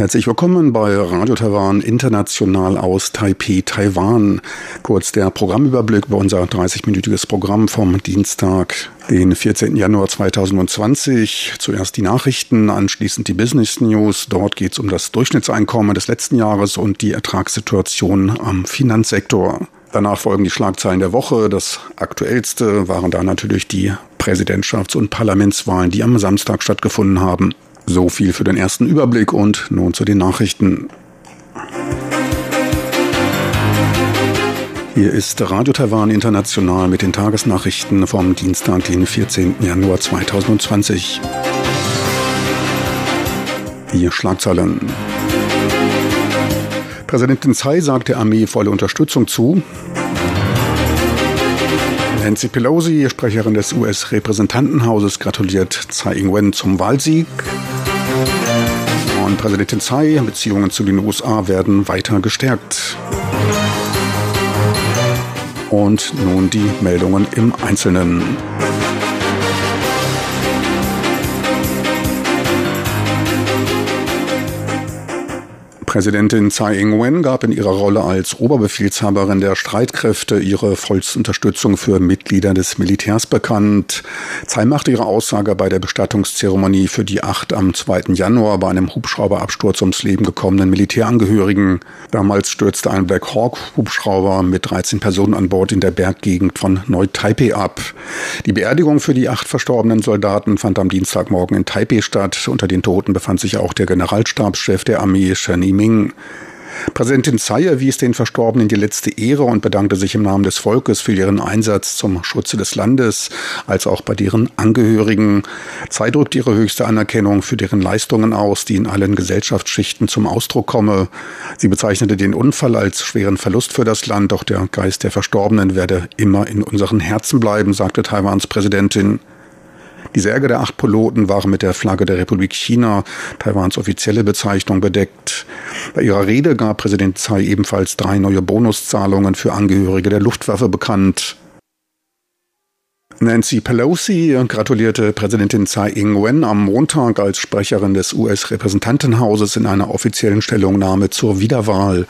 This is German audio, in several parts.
Herzlich willkommen bei Radio Taiwan International aus Taipei, Taiwan. Kurz der Programmüberblick über unser 30-minütiges Programm vom Dienstag, den 14. Januar 2020. Zuerst die Nachrichten, anschließend die Business News. Dort geht es um das Durchschnittseinkommen des letzten Jahres und die Ertragssituation am Finanzsektor. Danach folgen die Schlagzeilen der Woche. Das aktuellste waren da natürlich die Präsidentschafts- und Parlamentswahlen, die am Samstag stattgefunden haben. So viel für den ersten Überblick und nun zu den Nachrichten. Hier ist Radio Taiwan International mit den Tagesnachrichten vom Dienstag, den 14. Januar 2020. Die Schlagzeilen. Präsidentin Tsai sagt der Armee volle Unterstützung zu. Nancy Pelosi, Sprecherin des US-Repräsentantenhauses, gratuliert Tsai Ing-wen zum Wahlsieg. Und Präsidentin Tsai, Beziehungen zu den USA werden weiter gestärkt. Und nun die Meldungen im Einzelnen. Präsidentin Tsai Ing-wen gab in ihrer Rolle als Oberbefehlshaberin der Streitkräfte ihre vollste Unterstützung für Mitglieder des Militärs bekannt. Tsai machte ihre Aussage bei der Bestattungszeremonie für die acht am 2. Januar bei einem Hubschrauberabsturz ums Leben gekommenen Militärangehörigen. Damals stürzte ein Black Hawk Hubschrauber mit 13 Personen an Bord in der Berggegend von Neu-Taipei ab. Die Beerdigung für die acht verstorbenen Soldaten fand am Dienstagmorgen in Taipei statt. Unter den Toten befand sich auch der Generalstabschef der Armee, Shen Ming. Präsidentin Tsai erwies den Verstorbenen die letzte Ehre und bedankte sich im Namen des Volkes für ihren Einsatz zum Schutze des Landes, als auch bei deren Angehörigen. Tsai drückt ihre höchste Anerkennung für deren Leistungen aus, die in allen Gesellschaftsschichten zum Ausdruck komme. Sie bezeichnete den Unfall als schweren Verlust für das Land, doch der Geist der Verstorbenen werde immer in unseren Herzen bleiben, sagte Taiwans Präsidentin. Die Särge der acht Piloten waren mit der Flagge der Republik China, Taiwans offizielle Bezeichnung, bedeckt. Bei ihrer Rede gab Präsident Tsai ebenfalls drei neue Bonuszahlungen für Angehörige der Luftwaffe bekannt. Nancy Pelosi gratulierte Präsidentin Tsai Ing-wen am Montag als Sprecherin des US-Repräsentantenhauses in einer offiziellen Stellungnahme zur Wiederwahl.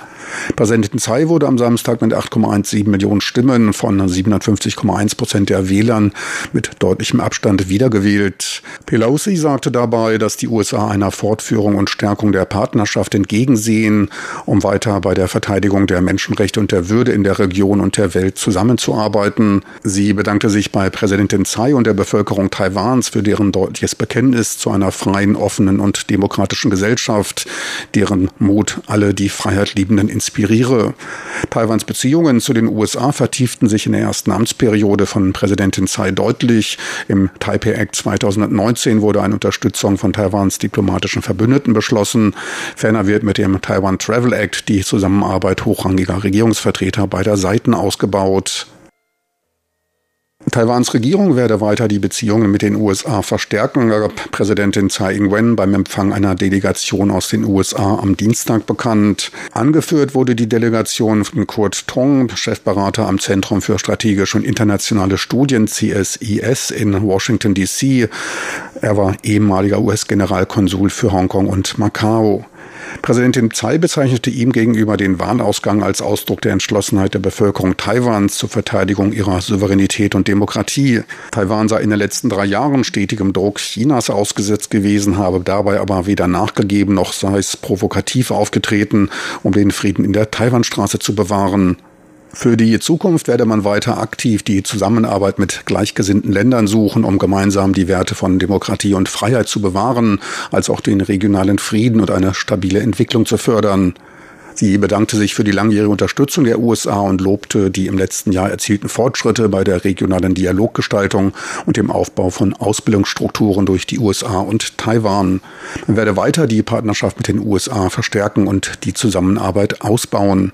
Präsidentin Tsai wurde am Samstag mit 8,17 Millionen Stimmen von 57,1 Prozent der Wählern mit deutlichem Abstand wiedergewählt. Pelosi sagte dabei, dass die USA einer Fortführung und Stärkung der Partnerschaft entgegensehen, um weiter bei der Verteidigung der Menschenrechte und der Würde in der Region und der Welt zusammenzuarbeiten. Sie bedankte sich bei Präsidentin Tsai und der Bevölkerung Taiwans für deren deutliches Bekenntnis zu einer freien, offenen und demokratischen Gesellschaft, deren Mut alle die Freiheit liebenden inspiriere. Taiwans Beziehungen zu den USA vertieften sich in der ersten Amtsperiode von Präsidentin Tsai deutlich. Im Taipei Act 2019 wurde eine Unterstützung von Taiwans diplomatischen Verbündeten beschlossen. Ferner wird mit dem Taiwan Travel Act die Zusammenarbeit hochrangiger Regierungsvertreter beider Seiten ausgebaut. Taiwans Regierung werde weiter die Beziehungen mit den USA verstärken, gab Präsidentin Tsai Ing-wen beim Empfang einer Delegation aus den USA am Dienstag bekannt. Angeführt wurde die Delegation von Kurt Tong, Chefberater am Zentrum für strategische und internationale Studien CSIS in Washington DC. Er war ehemaliger US-Generalkonsul für Hongkong und Macau. Präsidentin Tsai bezeichnete ihm gegenüber den Wahlausgang als Ausdruck der Entschlossenheit der Bevölkerung Taiwans zur Verteidigung ihrer Souveränität und Demokratie. Taiwan sei in den letzten drei Jahren stetigem Druck Chinas ausgesetzt gewesen, habe dabei aber weder nachgegeben noch sei es provokativ aufgetreten, um den Frieden in der Taiwanstraße zu bewahren. Für die Zukunft werde man weiter aktiv die Zusammenarbeit mit gleichgesinnten Ländern suchen, um gemeinsam die Werte von Demokratie und Freiheit zu bewahren, als auch den regionalen Frieden und eine stabile Entwicklung zu fördern. Sie bedankte sich für die langjährige Unterstützung der USA und lobte die im letzten Jahr erzielten Fortschritte bei der regionalen Dialoggestaltung und dem Aufbau von Ausbildungsstrukturen durch die USA und Taiwan. Man werde weiter die Partnerschaft mit den USA verstärken und die Zusammenarbeit ausbauen.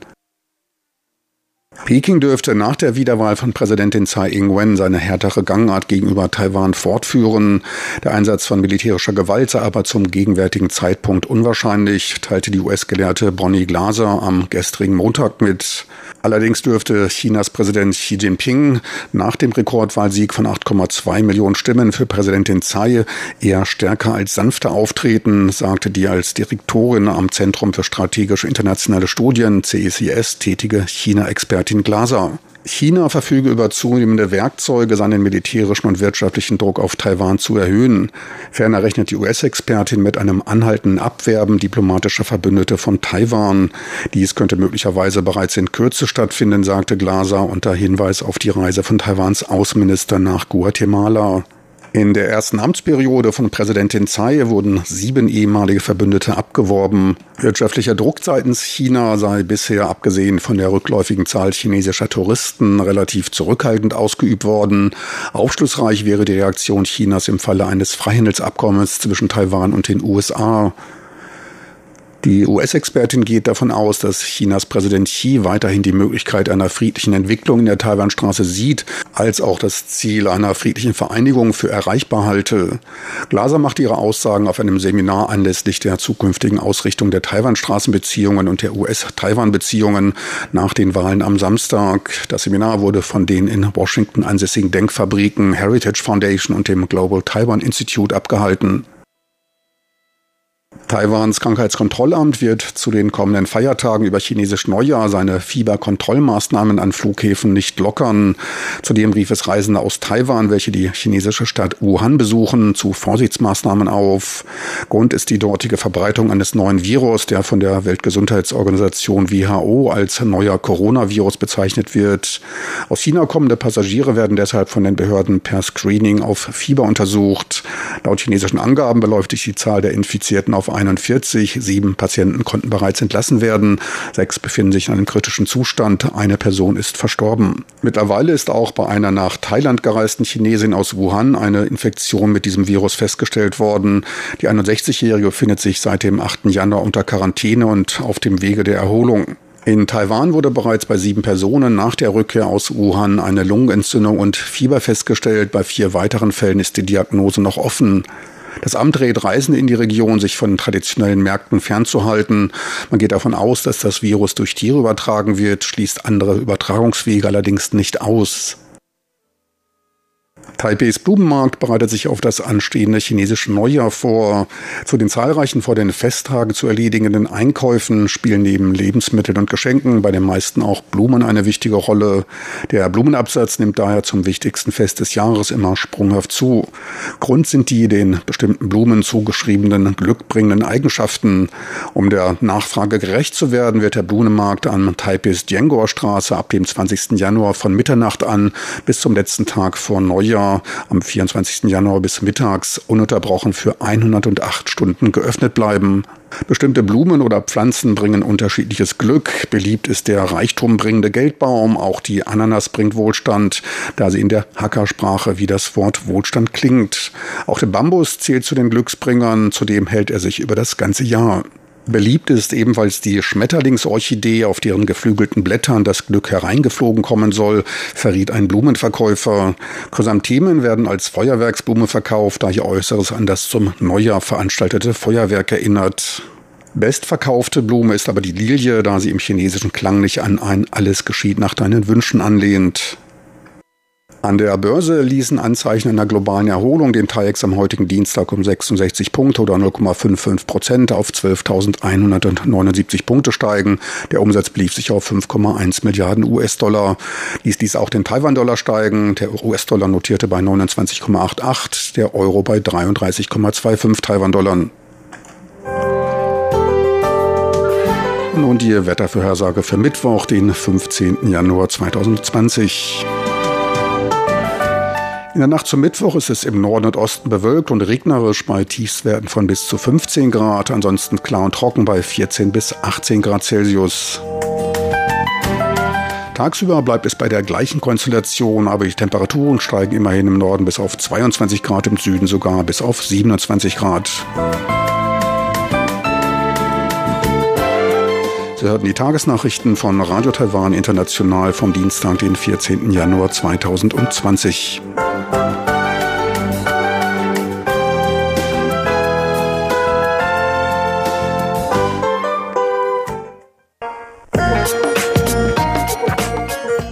Peking dürfte nach der Wiederwahl von Präsidentin Tsai Ing-wen seine härtere Gangart gegenüber Taiwan fortführen. Der Einsatz von militärischer Gewalt sei aber zum gegenwärtigen Zeitpunkt unwahrscheinlich, teilte die US-Gelehrte Bonnie Glaser am gestrigen Montag mit. Allerdings dürfte Chinas Präsident Xi Jinping nach dem Rekordwahlsieg von 8,2 Millionen Stimmen für Präsidentin Tsai eher stärker als sanfter auftreten, sagte die als Direktorin am Zentrum für strategische internationale Studien CECS tätige China-Expertin Glaser. China verfüge über zunehmende Werkzeuge, seinen militärischen und wirtschaftlichen Druck auf Taiwan zu erhöhen. Ferner rechnet die US-Expertin mit einem anhaltenden Abwerben diplomatischer Verbündete von Taiwan. Dies könnte möglicherweise bereits in Kürze stattfinden, sagte Glaser unter Hinweis auf die Reise von Taiwans Außenminister nach Guatemala. In der ersten Amtsperiode von Präsidentin Tsai wurden sieben ehemalige Verbündete abgeworben. Wirtschaftlicher Druck seitens China sei bisher, abgesehen von der rückläufigen Zahl chinesischer Touristen, relativ zurückhaltend ausgeübt worden. Aufschlussreich wäre die Reaktion Chinas im Falle eines Freihandelsabkommens zwischen Taiwan und den USA. Die US-Expertin geht davon aus, dass Chinas Präsident Xi weiterhin die Möglichkeit einer friedlichen Entwicklung in der Taiwanstraße sieht, als auch das Ziel einer friedlichen Vereinigung für erreichbar halte. Glaser macht ihre Aussagen auf einem Seminar anlässlich der zukünftigen Ausrichtung der Taiwanstraßenbeziehungen und der US-Taiwan-Beziehungen nach den Wahlen am Samstag. Das Seminar wurde von den in Washington ansässigen Denkfabriken Heritage Foundation und dem Global Taiwan Institute abgehalten. Taiwans Krankheitskontrollamt wird zu den kommenden Feiertagen über chinesisch Neujahr seine Fieberkontrollmaßnahmen an Flughäfen nicht lockern. Zudem rief es Reisende aus Taiwan, welche die chinesische Stadt Wuhan besuchen, zu Vorsichtsmaßnahmen auf. Grund ist die dortige Verbreitung eines neuen Virus, der von der Weltgesundheitsorganisation WHO als neuer Coronavirus bezeichnet wird. Aus China kommende Passagiere werden deshalb von den Behörden per Screening auf Fieber untersucht. Laut chinesischen Angaben beläuft sich die Zahl der Infizierten auf 41. Sieben Patienten konnten bereits entlassen werden. Sechs befinden sich in einem kritischen Zustand. Eine Person ist verstorben. Mittlerweile ist auch bei einer nach Thailand gereisten Chinesin aus Wuhan eine Infektion mit diesem Virus festgestellt worden. Die 61-Jährige befindet sich seit dem 8. Januar unter Quarantäne und auf dem Wege der Erholung. In Taiwan wurde bereits bei sieben Personen nach der Rückkehr aus Wuhan eine Lungenentzündung und Fieber festgestellt. Bei vier weiteren Fällen ist die Diagnose noch offen. Das Amt rät Reisende in die Region, sich von traditionellen Märkten fernzuhalten. Man geht davon aus, dass das Virus durch Tiere übertragen wird, schließt andere Übertragungswege allerdings nicht aus. Taipeis Blumenmarkt bereitet sich auf das anstehende chinesische Neujahr vor. Zu den zahlreichen vor den Festtagen zu erledigenden Einkäufen spielen neben Lebensmitteln und Geschenken bei den meisten auch Blumen eine wichtige Rolle. Der Blumenabsatz nimmt daher zum wichtigsten Fest des Jahres immer sprunghaft zu. Grund sind die den bestimmten Blumen zugeschriebenen glückbringenden Eigenschaften. Um der Nachfrage gerecht zu werden, wird der Blumenmarkt an Taipis Diengor Straße ab dem 20. Januar von Mitternacht an bis zum letzten Tag vor Neujahr am 24. Januar bis mittags ununterbrochen für 108 Stunden geöffnet bleiben. Bestimmte Blumen oder Pflanzen bringen unterschiedliches Glück. Beliebt ist der reichtumbringende Geldbaum. Auch die Ananas bringt Wohlstand, da sie in der Hackersprache wie das Wort Wohlstand klingt. Auch der Bambus zählt zu den Glücksbringern. Zudem hält er sich über das ganze Jahr. Beliebt ist ebenfalls die Schmetterlingsorchidee, auf deren geflügelten Blättern das Glück hereingeflogen kommen soll, verriet ein Blumenverkäufer. Chrysanthemen werden als Feuerwerksblume verkauft, da ihr Äußeres an das zum Neujahr veranstaltete Feuerwerk erinnert. Bestverkaufte Blume ist aber die Lilie, da sie im chinesischen Klang nicht an ein Alles geschieht nach deinen Wünschen anlehnt. An der Börse ließen Anzeichen einer globalen Erholung den TAIEX am heutigen Dienstag um 66 Punkte oder 0,55 Prozent auf 12.179 Punkte steigen. Der Umsatz belief sich auf 5,1 Milliarden US-Dollar. Ließ dies auch den Taiwan-Dollar steigen. Der US-Dollar notierte bei 29,88, der Euro bei 33,25 Taiwan-Dollar. Nun die Wettervorhersage für Mittwoch, den 15. Januar 2020. In der Nacht zum Mittwoch ist es im Norden und Osten bewölkt und regnerisch bei Tiefstwerten von bis zu 15 Grad, ansonsten klar und trocken bei 14 bis 18 Grad Celsius. Tagsüber bleibt es bei der gleichen Konstellation, aber die Temperaturen steigen immerhin im Norden bis auf 22 Grad, im Süden sogar bis auf 27 Grad. Sie hörten die Tagesnachrichten von Radio Taiwan International vom Dienstag, den 14. Januar 2020.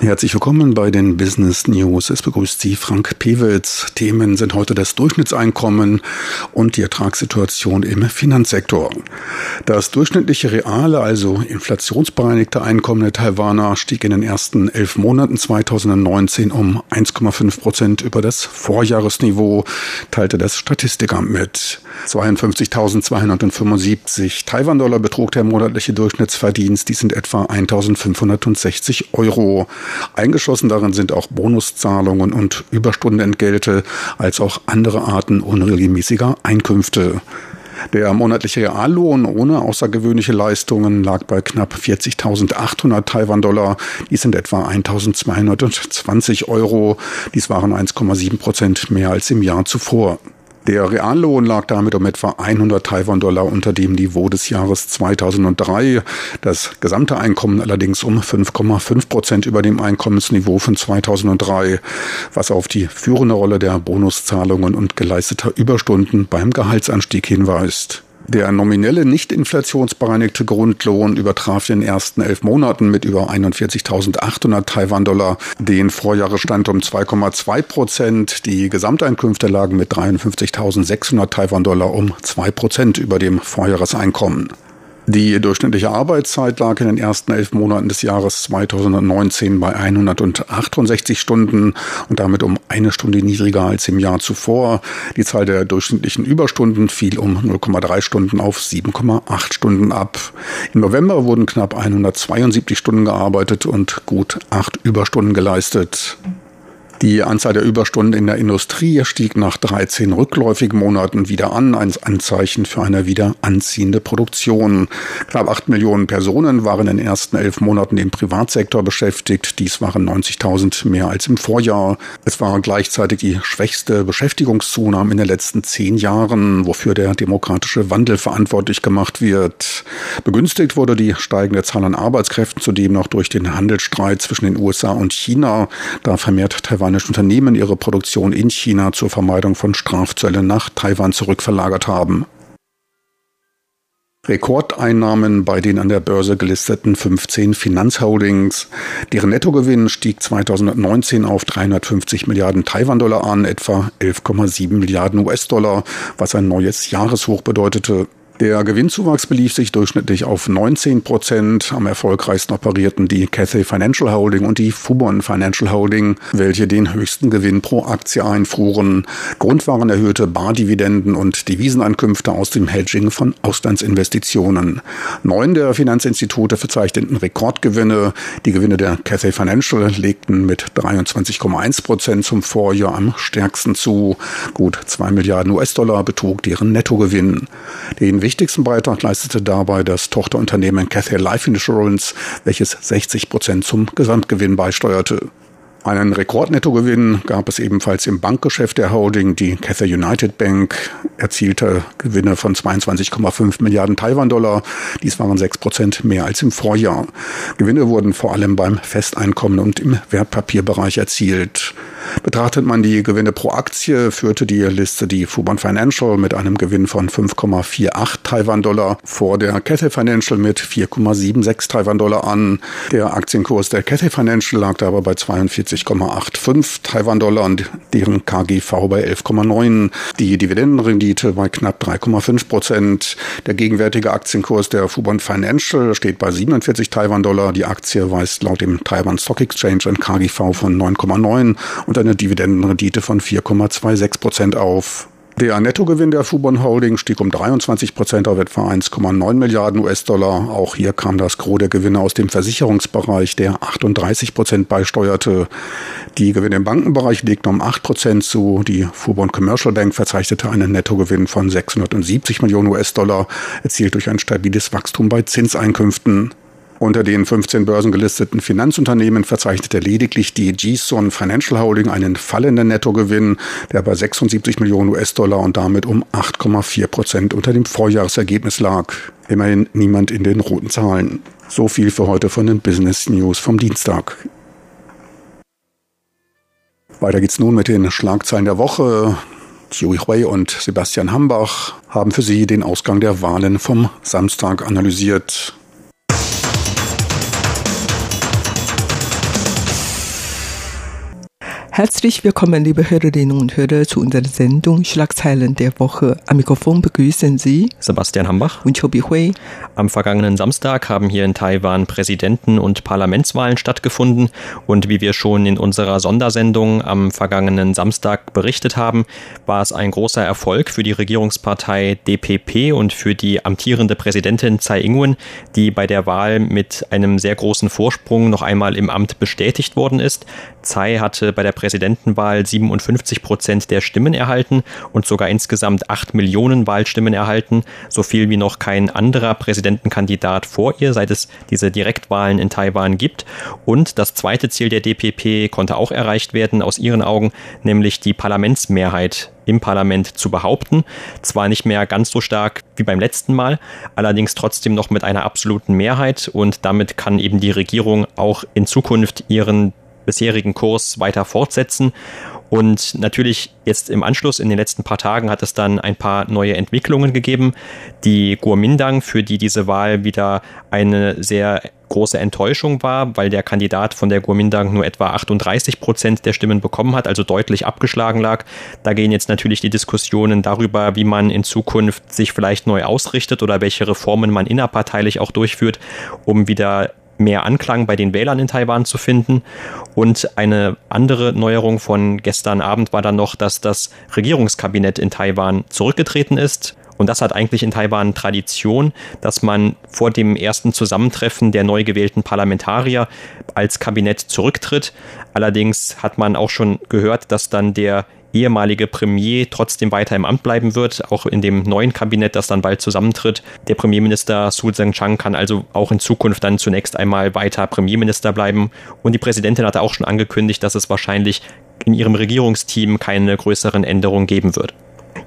Herzlich willkommen bei den Business News. Es begrüßt Sie Frank Pewitz. Themen sind heute das Durchschnittseinkommen und die Ertragssituation im Finanzsektor. Das durchschnittliche reale, also inflationsbereinigte Einkommen der Taiwaner stieg in den ersten elf Monaten 2019 um 1,5 Prozent über das Vorjahresniveau, teilte das Statistikamt mit. 52.275 Taiwan-Dollar betrug der monatliche Durchschnittsverdienst. Die sind etwa 1.560 Euro. Eingeschlossen darin sind auch Bonuszahlungen und Überstundenentgelte, als auch andere Arten unregelmäßiger Einkünfte. Der monatliche Reallohn ohne außergewöhnliche Leistungen lag bei knapp 40.800 Taiwan-Dollar. Dies sind etwa 1.220 Euro. Dies waren 1,7 Prozent mehr als im Jahr zuvor. Der Reallohn lag damit um etwa 100 Taiwan-Dollar unter dem Niveau des Jahres 2003. Das gesamte Einkommen allerdings um 5,5 Prozent über dem Einkommensniveau von 2003, was auf die führende Rolle der Bonuszahlungen und geleisteter Überstunden beim Gehaltsanstieg hinweist. Der nominelle nicht inflationsbereinigte Grundlohn übertraf in den ersten elf Monaten mit über 41.800 Taiwan-Dollar den Vorjahresstand um 2,2 Prozent. Die Gesamteinkünfte lagen mit 53.600 Taiwan-Dollar um 2 Prozent über dem Vorjahreseinkommen. Die durchschnittliche Arbeitszeit lag in den ersten elf Monaten des Jahres 2019 bei 168 Stunden und damit um eine Stunde niedriger als im Jahr zuvor. Die Zahl der durchschnittlichen Überstunden fiel um 0,3 Stunden auf 7,8 Stunden ab. Im November wurden knapp 172 Stunden gearbeitet und gut acht Überstunden geleistet. Die Anzahl der Überstunden in der Industrie stieg nach 13 rückläufigen Monaten wieder an, ein Anzeichen für eine wieder anziehende Produktion. Knapp 8 Millionen Personen waren in den ersten elf Monaten im Privatsektor beschäftigt. Dies waren 90.000 mehr als im Vorjahr. Es war gleichzeitig die schwächste Beschäftigungszunahme in den letzten zehn Jahren, wofür der demokratische Wandel verantwortlich gemacht wird. Begünstigt wurde die steigende Zahl an Arbeitskräften zudem noch durch den Handelsstreit zwischen den USA und China. Da vermehrt Taiwan taiwanische Unternehmen ihre Produktion in China zur Vermeidung von Strafzöllen nach Taiwan zurückverlagert haben. Rekordeinnahmen bei den an der Börse gelisteten 15 Finanzholdings. Deren Nettogewinn stieg 2019 auf 350 Milliarden Taiwan-Dollar an, etwa 11,7 Milliarden US-Dollar, was ein neues Jahreshoch bedeutete. Der Gewinnzuwachs belief sich durchschnittlich auf 19 Prozent. Am erfolgreichsten operierten die Cathay Financial Holding und die Fubon Financial Holding, welche den höchsten Gewinn pro Aktie einfuhren. Grund waren erhöhte Bardividenden und Deviseneinkünfte aus dem Hedging von Auslandsinvestitionen. Neun der Finanzinstitute verzeichneten Rekordgewinne. Die Gewinne der Cathay Financial legten mit 23,1 Prozent zum Vorjahr am stärksten zu. Gut zwei Milliarden US-Dollar betrug deren Nettogewinn. Den wichtigsten Beitrag leistete dabei das Tochterunternehmen Cathay Life Insurance, welches 60 Prozent zum Gesamtgewinn beisteuerte. Einen Rekordnettogewinn gab es ebenfalls im Bankgeschäft der Holding. Die Cathay United Bank erzielte Gewinne von 22,5 Milliarden Taiwan-Dollar. Dies waren 6 Prozent mehr als im Vorjahr. Gewinne wurden vor allem beim Festeinkommen und im Wertpapierbereich erzielt. Betrachtet man die Gewinne pro Aktie, führte die Liste die Fubon Financial mit einem Gewinn von 5,48 Taiwan-Dollar vor der Cathay Financial mit 4,76 Taiwan-Dollar an. Der Aktienkurs der Cathay Financial lag dabei bei 42,85 Taiwan-Dollar und deren KGV bei 11,9. Die Dividendenrendite bei knapp 3,5 Prozent. Der gegenwärtige Aktienkurs der Fubon Financial steht bei 47 Taiwan-Dollar. Die Aktie weist laut dem Taiwan Stock Exchange ein KGV von 9,9 und eine Dividendenrendite von 4,26 Prozent auf. Der Nettogewinn der Fubon Holding stieg um 23 Prozent auf etwa 1,9 Milliarden US-Dollar. Auch hier kam das Gros der Gewinne aus dem Versicherungsbereich, der 38 Prozent beisteuerte. Die Gewinne im Bankenbereich legten um 8 Prozent zu. Die Fubon Commercial Bank verzeichnete einen Nettogewinn von 670 Millionen US-Dollar, erzielt durch ein stabiles Wachstum bei Zinseinkünften. Unter den 15 börsengelisteten Finanzunternehmen verzeichnete lediglich die GSON Financial Holding einen fallenden Nettogewinn, der bei 76 Millionen US-Dollar und damit um 8,4 Prozent unter dem Vorjahresergebnis lag. Immerhin niemand in den roten Zahlen. So viel für heute von den Business News vom Dienstag. Weiter geht's nun mit den Schlagzeilen der Woche. Thierry Hui und Sebastian Hambach haben für Sie den Ausgang der Wahlen vom Samstag analysiert. Herzlich willkommen, liebe Hörerinnen und Hörer, zu unserer Sendung Schlagzeilen der Woche. Am Mikrofon begrüßen Sie Sebastian Hambach und Chobi Hui. Am vergangenen Samstag haben hier in Taiwan Präsidenten- und Parlamentswahlen stattgefunden und wie wir schon in unserer Sondersendung am vergangenen Samstag berichtet haben, war es ein großer Erfolg für die Regierungspartei DPP und für die amtierende Präsidentin Tsai Ing-wen, die bei der Wahl mit einem sehr großen Vorsprung noch einmal im Amt bestätigt worden ist. Tsai hatte bei der Präsidentenwahl 57 Prozent der Stimmen erhalten und sogar insgesamt 8 Millionen Wahlstimmen erhalten, so viel wie noch kein anderer Präsidentenkandidat vor ihr, seit es diese Direktwahlen in Taiwan gibt. Und das zweite Ziel der DPP konnte auch erreicht werden, aus ihren Augen, nämlich die Parlamentsmehrheit im Parlament zu behaupten. Zwar nicht mehr ganz so stark wie beim letzten Mal, allerdings trotzdem noch mit einer absoluten Mehrheit und damit kann eben die Regierung auch in Zukunft ihren bisherigen Kurs weiter fortsetzen. Und natürlich jetzt im Anschluss in den letzten paar Tagen hat es dann ein paar neue Entwicklungen gegeben. Die Guomindang, für die diese Wahl wieder eine sehr große Enttäuschung war, weil der Kandidat von der Guomindang nur etwa 38 Prozent der Stimmen bekommen hat, also deutlich abgeschlagen lag. Da gehen jetzt natürlich die Diskussionen darüber, wie man in Zukunft sich vielleicht neu ausrichtet oder welche Reformen man innerparteilich auch durchführt, um wieder mehr Anklang bei den Wählern in Taiwan zu finden. Und eine andere Neuerung von gestern Abend war dann noch, dass das Regierungskabinett in Taiwan zurückgetreten ist. Und das hat eigentlich in Taiwan Tradition, dass man vor dem ersten Zusammentreffen der neu gewählten Parlamentarier als Kabinett zurücktritt. Allerdings hat man auch schon gehört, dass dann der ehemalige Premier trotzdem weiter im Amt bleiben wird, auch in dem neuen Kabinett, das dann bald zusammentritt. Der Premierminister Su Zheng-Chang kann also auch in Zukunft dann zunächst einmal weiter Premierminister bleiben. Und die Präsidentin hatte auch schon angekündigt, dass es wahrscheinlich in ihrem Regierungsteam keine größeren Änderungen geben wird.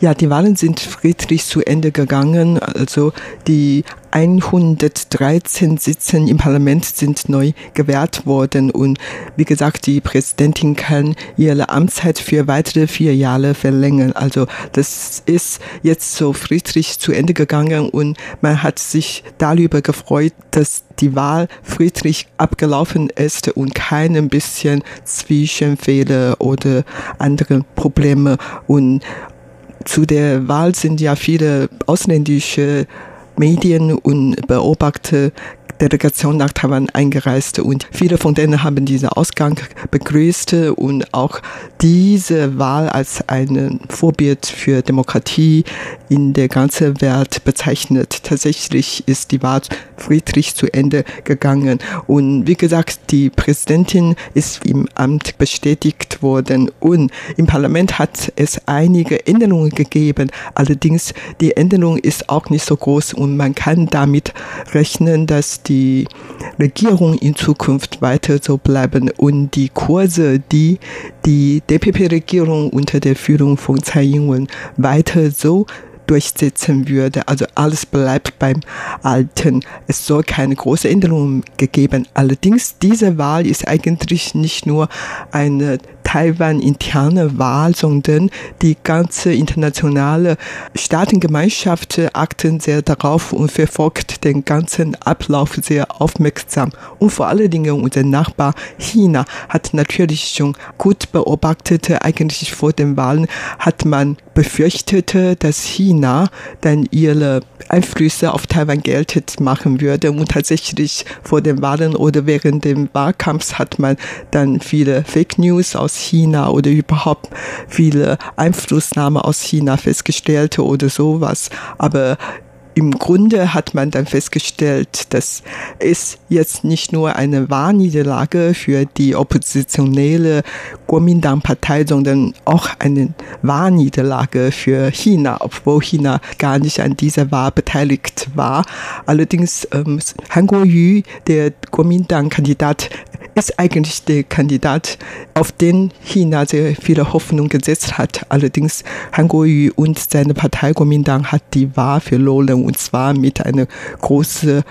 Ja, die Wahlen sind friedlich zu Ende gegangen. Also die 113 Sitzen im Parlament sind neu gewählt worden und wie gesagt, die Präsidentin kann ihre Amtszeit für weitere vier Jahre verlängern. Also das ist jetzt so friedlich zu Ende gegangen und man hat sich darüber gefreut, dass die Wahl friedlich abgelaufen ist und kein bisschen Zwischenfehler oder andere Probleme und zu der Wahl sind ja viele ausländische Medien und Beobachter Delegation nach Taiwan eingereist und viele von denen haben diesen Ausgang begrüßt und auch diese Wahl als ein Vorbild für Demokratie in der ganzen Welt bezeichnet. Tatsächlich ist die Wahl friedlich zu Ende gegangen und wie gesagt, die Präsidentin ist im Amt bestätigt worden und im Parlament hat es einige Änderungen gegeben. Allerdings die Änderung ist auch nicht so groß und man kann damit rechnen, dass die die Regierung in Zukunft weiter so bleiben und die Kurse, die die DPP-Regierung unter der Führung von Tsai Ing-wen weiter so durchsetzen würde. Also alles bleibt beim Alten. Es soll keine große Änderung gegeben. Allerdings, diese Wahl ist eigentlich nicht nur eine Taiwan-interne Wahl, sondern die ganze internationale Staatengemeinschaft achten sehr darauf und verfolgt den ganzen Ablauf sehr aufmerksam. Und vor allen Dingen unser Nachbar China hat natürlich schon gut beobachtet, eigentlich vor den Wahlen hat man befürchtet, dass China dann ihre Einflüsse auf Taiwan geltend machen würde. Und tatsächlich vor den Wahlen oder während dem Wahlkampfs hat man dann viele Fake News aus China oder überhaupt viele Einflussnahme aus China festgestellt oder sowas. Aber im Grunde hat man dann festgestellt, dass es jetzt nicht nur eine Wahlniederlage für die oppositionelle Kuomintang-Partei, sondern auch eine Wahlniederlage für China, obwohl China gar nicht an dieser Wahl beteiligt war. Allerdings ähm, Han Kuo-yu, der Kuomintang-Kandidat, ist eigentlich der Kandidat, auf den China sehr viele Hoffnung gesetzt hat. Allerdings Han Kuo-yu und seine Partei Kuomintang hat die Wahl verloren und zwar mit einer großen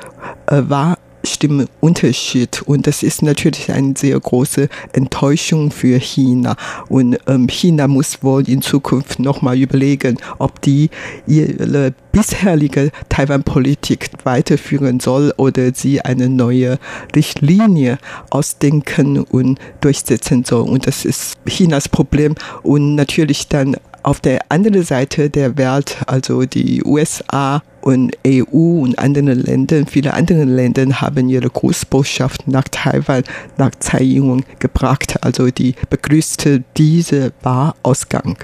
äh, Wahl Stimmenunterschied. Und das ist natürlich eine sehr große Enttäuschung für China. Und ähm, China muss wohl in Zukunft nochmal überlegen, ob die ihre bisherige Taiwan-Politik weiterführen soll oder sie eine neue Richtlinie ausdenken und durchsetzen soll. Und das ist Chinas Problem. Und natürlich dann auf der anderen Seite der Welt, also die USA und EU und andere Länder, viele andere Länder haben ihre Großbotschaft nach Taiwan, nach Tsai Ing-wen gebracht. Also die begrüßte diese Wahrausgang.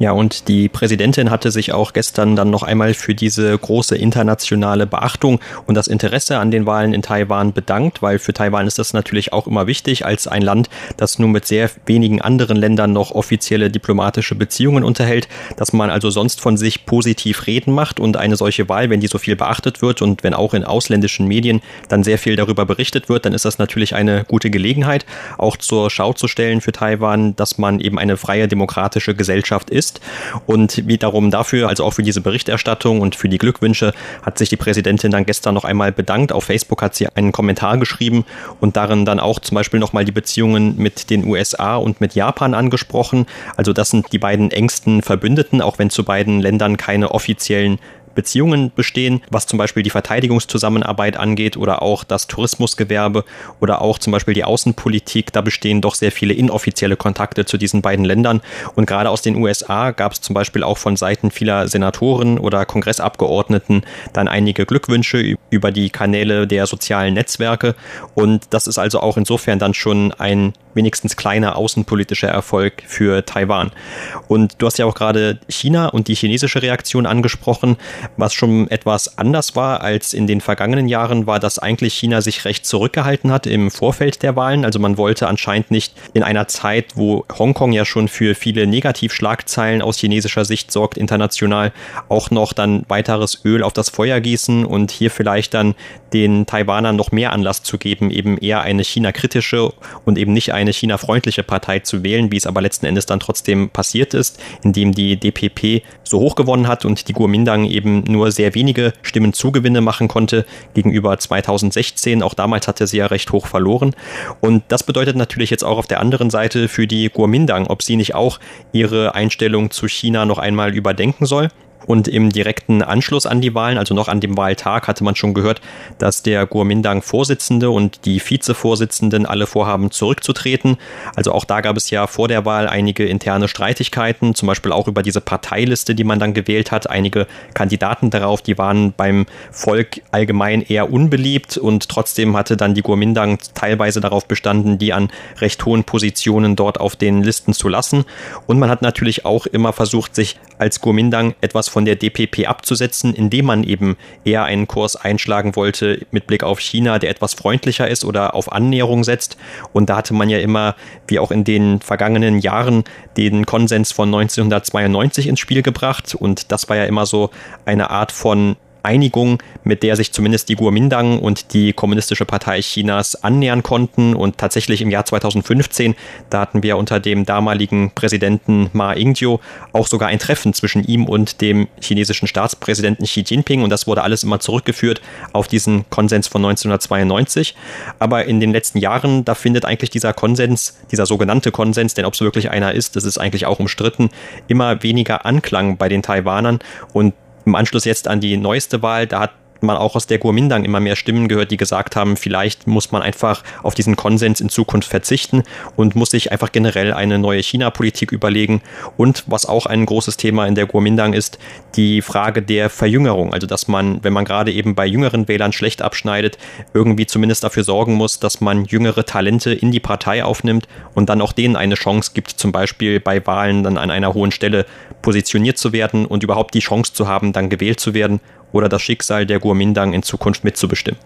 Ja, und die Präsidentin hatte sich auch gestern dann noch einmal für diese große internationale Beachtung und das Interesse an den Wahlen in Taiwan bedankt, weil für Taiwan ist das natürlich auch immer wichtig als ein Land, das nun mit sehr wenigen anderen Ländern noch offizielle diplomatische Beziehungen unterhält, dass man also sonst von sich positiv reden macht und eine solche Wahl, wenn die so viel beachtet wird und wenn auch in ausländischen Medien dann sehr viel darüber berichtet wird, dann ist das natürlich eine gute Gelegenheit, auch zur Schau zu stellen für Taiwan, dass man eben eine freie demokratische Gesellschaft ist ist. Und wiederum dafür, also auch für diese Berichterstattung und für die Glückwünsche, hat sich die Präsidentin dann gestern noch einmal bedankt. Auf Facebook hat sie einen Kommentar geschrieben und darin dann auch zum Beispiel nochmal die Beziehungen mit den USA und mit Japan angesprochen. Also das sind die beiden engsten Verbündeten, auch wenn zu beiden Ländern keine offiziellen Beziehungen bestehen, was zum Beispiel die Verteidigungszusammenarbeit angeht oder auch das Tourismusgewerbe oder auch zum Beispiel die Außenpolitik. Da bestehen doch sehr viele inoffizielle Kontakte zu diesen beiden Ländern. Und gerade aus den USA gab es zum Beispiel auch von Seiten vieler Senatoren oder Kongressabgeordneten dann einige Glückwünsche über die Kanäle der sozialen Netzwerke. Und das ist also auch insofern dann schon ein wenigstens kleiner außenpolitischer Erfolg für Taiwan. Und du hast ja auch gerade China und die chinesische Reaktion angesprochen. Was schon etwas anders war als in den vergangenen Jahren, war, dass eigentlich China sich recht zurückgehalten hat im Vorfeld der Wahlen. Also man wollte anscheinend nicht in einer Zeit, wo Hongkong ja schon für viele Negativschlagzeilen aus chinesischer Sicht sorgt, international auch noch dann weiteres Öl auf das Feuer gießen und hier vielleicht dann den Taiwanern noch mehr Anlass zu geben, eben eher eine China-kritische und eben nicht eine China-freundliche Partei zu wählen, wie es aber letzten Endes dann trotzdem passiert ist, indem die DPP so hoch gewonnen hat und die Kuomintang eben nur sehr wenige Stimmenzugewinne machen konnte gegenüber 2016. Auch damals hatte sie ja recht hoch verloren. Und das bedeutet natürlich jetzt auch auf der anderen Seite für die Kuomintang, ob sie nicht auch ihre Einstellung zu China noch einmal überdenken soll. Und im direkten Anschluss an die Wahlen, also noch an dem Wahltag, hatte man schon gehört, dass der Kuomintang-Vorsitzende und die Vizevorsitzenden alle vorhaben, zurückzutreten. Also auch da gab es ja vor der Wahl einige interne Streitigkeiten, zum Beispiel auch über diese Parteiliste, die man dann gewählt hat. Einige Kandidaten darauf, die waren beim Volk allgemein eher unbeliebt und trotzdem hatte dann die Kuomintang teilweise darauf bestanden, die an recht hohen Positionen dort auf den Listen zu lassen. Und man hat natürlich auch immer versucht, sich als Kuomintang etwas von der DPP abzusetzen, indem man eben eher einen Kurs einschlagen wollte mit Blick auf China, der etwas freundlicher ist oder auf Annäherung setzt. Und da hatte man ja immer, wie auch in den vergangenen Jahren, den Konsens von 1992 ins Spiel gebracht. Und das war ja immer so eine Art von Einigung, mit der sich zumindest die Kuomintang und die Kommunistische Partei Chinas annähern konnten. Und tatsächlich im Jahr 2015, da hatten wir unter dem damaligen Präsidenten Ma Ying-jeou auch sogar ein Treffen zwischen ihm und dem chinesischen Staatspräsidenten Xi Jinping. Und das wurde alles immer zurückgeführt auf diesen Konsens von 1992. Aber in den letzten Jahren, da findet eigentlich dieser Konsens, dieser sogenannte Konsens, denn ob es wirklich einer ist, das ist eigentlich auch umstritten, immer weniger Anklang bei den Taiwanern. Und im Anschluss jetzt an die neueste Wahl, da hat man auch aus der Kuomintang immer mehr Stimmen gehört, die gesagt haben, vielleicht muss man einfach auf diesen Konsens in Zukunft verzichten und muss sich einfach generell eine neue China-Politik überlegen. Und was auch ein großes Thema in der Kuomintang ist, die Frage der Verjüngerung. Also, dass man, wenn man gerade eben bei jüngeren Wählern schlecht abschneidet, irgendwie zumindest dafür sorgen muss, dass man jüngere Talente in die Partei aufnimmt und dann auch denen eine Chance gibt, zum Beispiel bei Wahlen dann an einer hohen Stelle positioniert zu werden und überhaupt die Chance zu haben, dann gewählt zu werden oder das Schicksal der Kuomintang in Zukunft mitzubestimmen.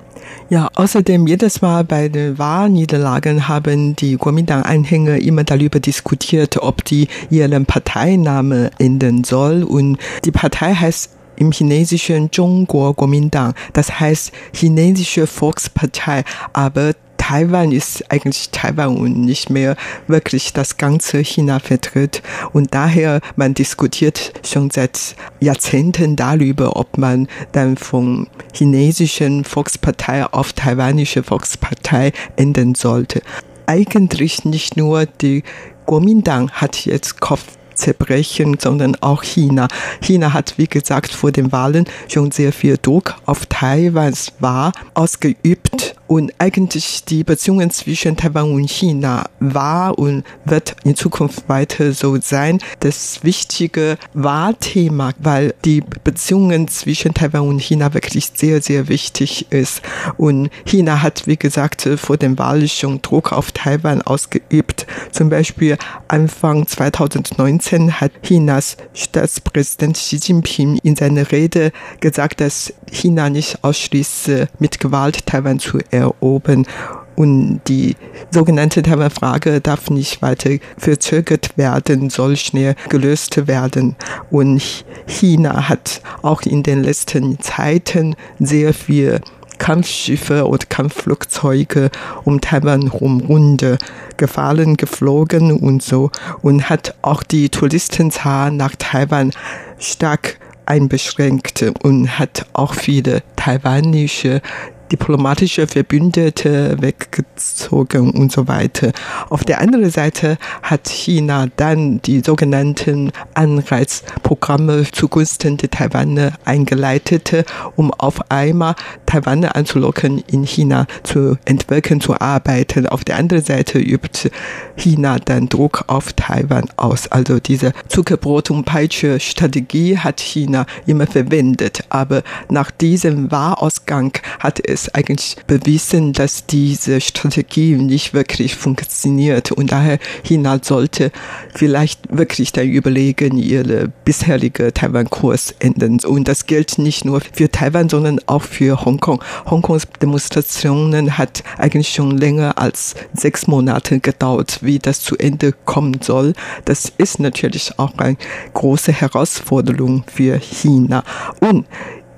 Ja, außerdem jedes Mal bei den Wahlniederlagen haben die Kuomintang-Anhänger immer darüber diskutiert, ob die ihren Parteiname ändern soll. Und die Partei heißt im chinesischen Zhongguo Kuomintang, das heißt chinesische Volkspartei, aber Taiwan ist eigentlich Taiwan und nicht mehr wirklich das ganze China vertritt. Und daher, man diskutiert schon seit Jahrzehnten darüber, ob man dann von chinesischen Volkspartei auf taiwanische Volkspartei ändern sollte. Eigentlich nicht nur die Kuomintang hat jetzt Kopf zerbrechen, sondern auch China. China hat, wie gesagt, vor den Wahlen schon sehr viel Druck auf Taiwans Wahl ausgeübt und eigentlich die Beziehungen zwischen Taiwan und China war und wird in Zukunft weiter so sein. Das wichtige Wahlthema, weil die Beziehungen zwischen Taiwan und China wirklich sehr, sehr wichtig ist. Und China hat, wie gesagt, vor dem Wahl schon Druck auf Taiwan ausgeübt. Zum Beispiel Anfang 2019 hat Chinas Staatspräsident Xi Jinping in seiner Rede gesagt, dass China nicht ausschließe, mit Gewalt Taiwan zu erobern erobern. Und die sogenannte Taiwan-Frage darf nicht weiter verzögert werden, soll schnell gelöst werden. Und China hat auch in den letzten Zeiten sehr viel Kampfschiffe und Kampfflugzeuge um Taiwan runde gefallen, geflogen und so und hat auch die Touristenzahl nach Taiwan stark einbeschränkt und hat auch viele taiwanische diplomatische Verbündete weggezogen und so weiter. Auf der anderen Seite hat China dann die sogenannten Anreizprogramme zugunsten der Taiwaner eingeleitet, um auf einmal Taiwaner anzulocken, in China zu entwickeln, zu arbeiten. Auf der anderen Seite übt China dann Druck auf Taiwan aus. Also diese Zuckerbrot- und Peitsche-Strategie hat China immer verwendet. Aber nach diesem Wahrausgang hat es es eigentlich bewiesen, dass diese Strategie nicht wirklich funktioniert und daher China sollte vielleicht wirklich dann überlegen, ihre bisherige Taiwan-Kurs ändern. Und das gilt nicht nur für Taiwan, sondern auch für Hongkong. Hongkongs Demonstrationen hat eigentlich schon länger als sechs Monate gedauert, wie das zu Ende kommen soll. Das ist natürlich auch eine große Herausforderung für China. Und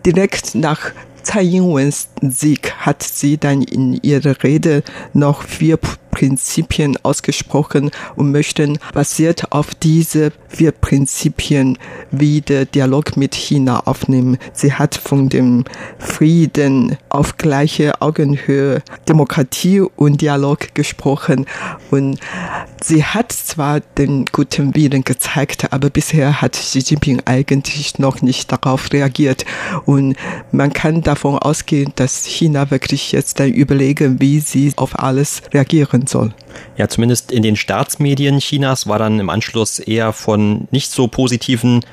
direkt nach 蔡英文 zik hat sie dann in ihrer Rede noch vier Prinzipien ausgesprochen und möchten basiert auf diese vier Prinzipien wieder Dialog mit China aufnehmen. Sie hat von dem Frieden auf gleiche Augenhöhe, Demokratie und Dialog gesprochen und sie hat zwar den guten Willen gezeigt, aber bisher hat Xi Jinping eigentlich noch nicht darauf reagiert und man kann davon ausgehen, dass China wirklich jetzt überlegen, wie sie auf alles reagieren soll. Ja, zumindest in den Staatsmedien Chinas war dann im Anschluss eher von nicht so positiven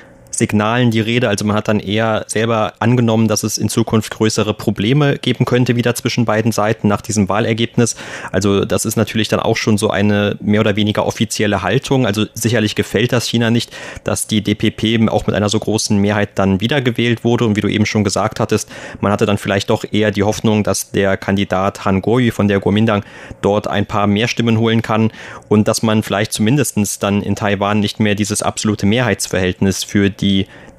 Signalen die Rede. Also man hat dann eher selber angenommen, dass es in Zukunft größere Probleme geben könnte wieder zwischen beiden Seiten nach diesem Wahlergebnis. Also das ist natürlich dann auch schon so eine mehr oder weniger offizielle Haltung. Also sicherlich gefällt das China nicht, dass die DPP auch mit einer so großen Mehrheit dann wiedergewählt wurde. Und wie du eben schon gesagt hattest, man hatte dann vielleicht doch eher die Hoffnung, dass der Kandidat Han Kuo-yu von der Kuomintang dort ein paar mehr Stimmen holen kann und dass man vielleicht zumindestens dann in Taiwan nicht mehr dieses absolute Mehrheitsverhältnis für die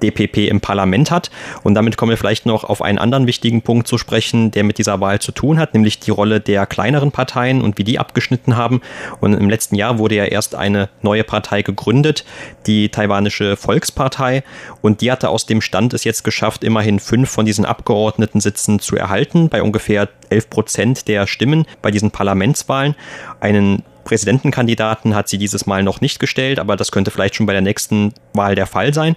DPP im Parlament hat. Und damit kommen wir vielleicht noch auf einen anderen wichtigen Punkt zu sprechen, der mit dieser Wahl zu tun hat, nämlich die Rolle der kleineren Parteien und wie die abgeschnitten haben. Und im letzten Jahr wurde ja erst eine neue Partei gegründet, die taiwanische Volkspartei. Und die hatte aus dem Stand es jetzt geschafft, immerhin fünf von diesen Abgeordnetensitzen zu erhalten, bei ungefähr 11 Prozent der Stimmen bei diesen Parlamentswahlen. Einen Präsidentenkandidaten hat sie dieses Mal noch nicht gestellt, aber das könnte vielleicht schon bei der nächsten Wahl der Fall sein.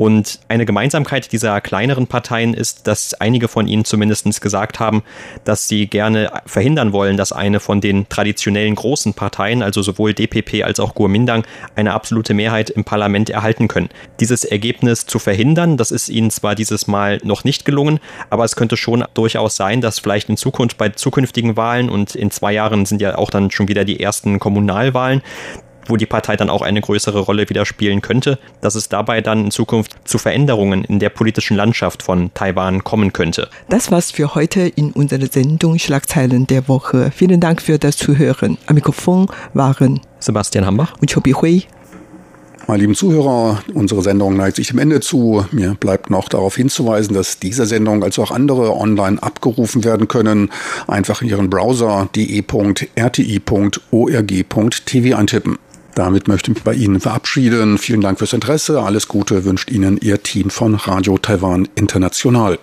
Und eine Gemeinsamkeit dieser kleineren Parteien ist, dass einige von ihnen zumindest gesagt haben, dass sie gerne verhindern wollen, dass eine von den traditionellen großen Parteien, also sowohl DPP als auch Kuomintang, eine absolute Mehrheit im Parlament erhalten können. Dieses Ergebnis zu verhindern, das ist ihnen zwar dieses Mal noch nicht gelungen, aber es könnte schon durchaus sein, dass vielleicht in Zukunft bei zukünftigen Wahlen und in zwei Jahren sind ja auch dann schon wieder die ersten Kommunalwahlen, wo die Partei dann auch eine größere Rolle wieder spielen könnte, dass es dabei dann in Zukunft zu Veränderungen in der politischen Landschaft von Taiwan kommen könnte. Das war's für heute in unserer Sendung Schlagzeilen der Woche. Vielen Dank für das Zuhören. Am Mikrofon waren Sebastian Hambach und Chobi Hui. Meine lieben Zuhörer, unsere Sendung neigt sich dem Ende zu. Mir bleibt noch darauf hinzuweisen, dass diese Sendung als auch andere online abgerufen werden können. Einfach in Ihren Browser de.rti.org.tv eintippen. Damit möchte ich mich bei Ihnen verabschieden. Vielen Dank fürs Interesse. Alles Gute wünscht Ihnen Ihr Team von Radio Taiwan International.